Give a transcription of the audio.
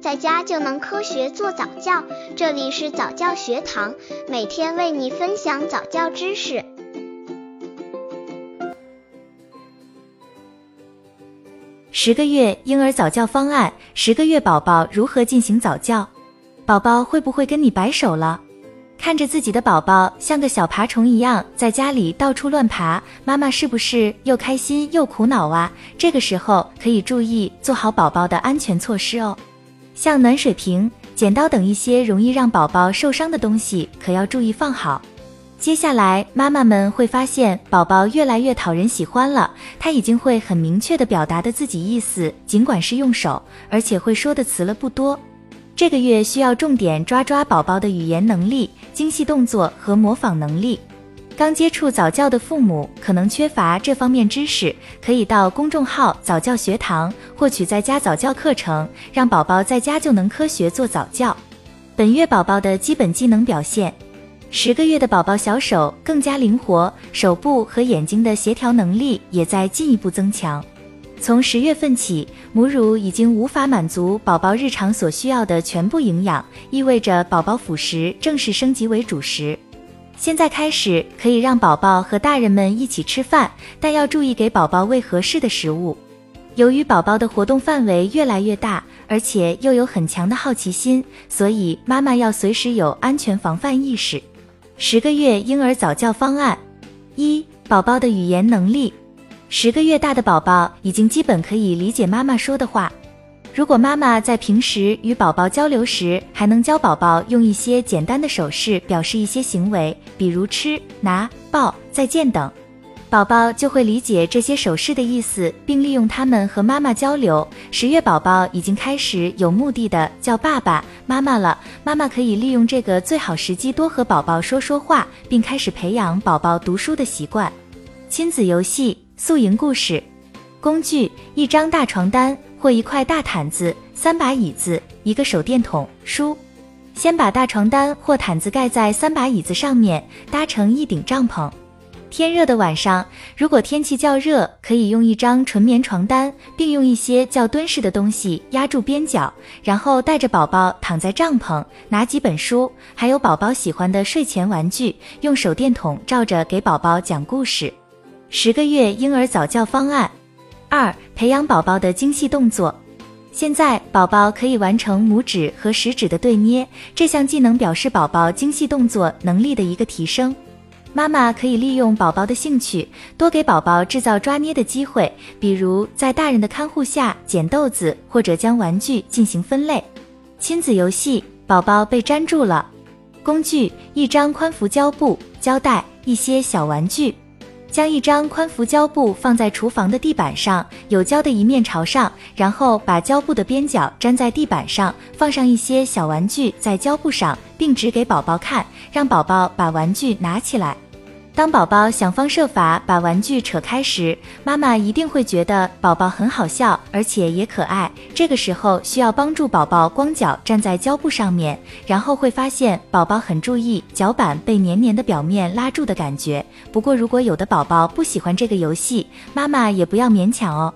在家就能科学做早教。这里是早教学堂，每天为你分享早教知识。十个月婴儿早教方案：十个月宝宝如何进行早教？宝宝会不会跟你摆手了？看着自己的宝宝像个小爬虫一样在家里到处乱爬，妈妈是不是又开心又苦恼啊？这个时候可以注意做好宝宝的安全措施哦，像暖水瓶、剪刀等一些容易让宝宝受伤的东西可要注意放好。接下来妈妈们会发现宝宝越来越讨人喜欢了，他已经会很明确的表达的自己意思，尽管是用手，而且会说的词了不多。这个月需要重点抓抓宝宝的语言能力、精细动作和模仿能力。刚接触早教的父母可能缺乏这方面知识，可以到公众号早教学堂获取在家早教课程，让宝宝在家就能科学做早教。本月宝宝的基本技能表现：十个月的宝宝小手更加灵活，手部和眼睛的协调能力也在进一步增强。从十月份起，母乳已经无法满足宝宝日常所需要的全部营养，意味着宝宝辅食正式升级为主食。现在开始可以让宝宝和大人们一起吃饭，但要注意给宝宝喂合适的食物。由于宝宝的活动范围越来越大，而且又有很强的好奇心，所以妈妈要随时有安全防范意识。十个月婴儿早教方案：一、宝宝的语言能力。十个月大的宝宝已经基本可以理解妈妈说的话。如果妈妈在平时与宝宝交流时，还能教宝宝用一些简单的手势表示一些行为，比如吃、拿、抱、再见等，宝宝就会理解这些手势的意思，并利用它们和妈妈交流。十月宝宝已经开始有目的的叫爸爸妈妈了，妈妈可以利用这个最好时机多和宝宝说说话，并开始培养宝宝读书的习惯。亲子游戏。宿营故事工具：一张大床单或一块大毯子，三把椅子，一个手电筒，书。先把大床单或毯子盖在三把椅子上面，搭成一顶帐篷。天热的晚上，如果天气较热，可以用一张纯棉床单，并用一些较敦实的东西压住边角，然后带着宝宝躺在帐篷，拿几本书，还有宝宝喜欢的睡前玩具，用手电筒照着给宝宝讲故事。十个月婴儿早教方案二：培养宝宝的精细动作。现在宝宝可以完成拇指和食指的对捏，这项技能表示宝宝精细动作能力的一个提升。妈妈可以利用宝宝的兴趣，多给宝宝制造抓捏的机会，比如在大人的看护下捡豆子，或者将玩具进行分类。亲子游戏：宝宝被粘住了。工具：一张宽幅胶布、胶带、一些小玩具。将一张宽幅胶布放在厨房的地板上，有胶的一面朝上，然后把胶布的边角粘在地板上，放上一些小玩具在胶布上，并指给宝宝看，让宝宝把玩具拿起来。当宝宝想方设法把玩具扯开时，妈妈一定会觉得宝宝很好笑，而且也可爱。这个时候需要帮助宝宝光脚站在胶布上面，然后会发现宝宝很注意脚板被黏黏的表面拉住的感觉。不过如果有的宝宝不喜欢这个游戏，妈妈也不要勉强哦。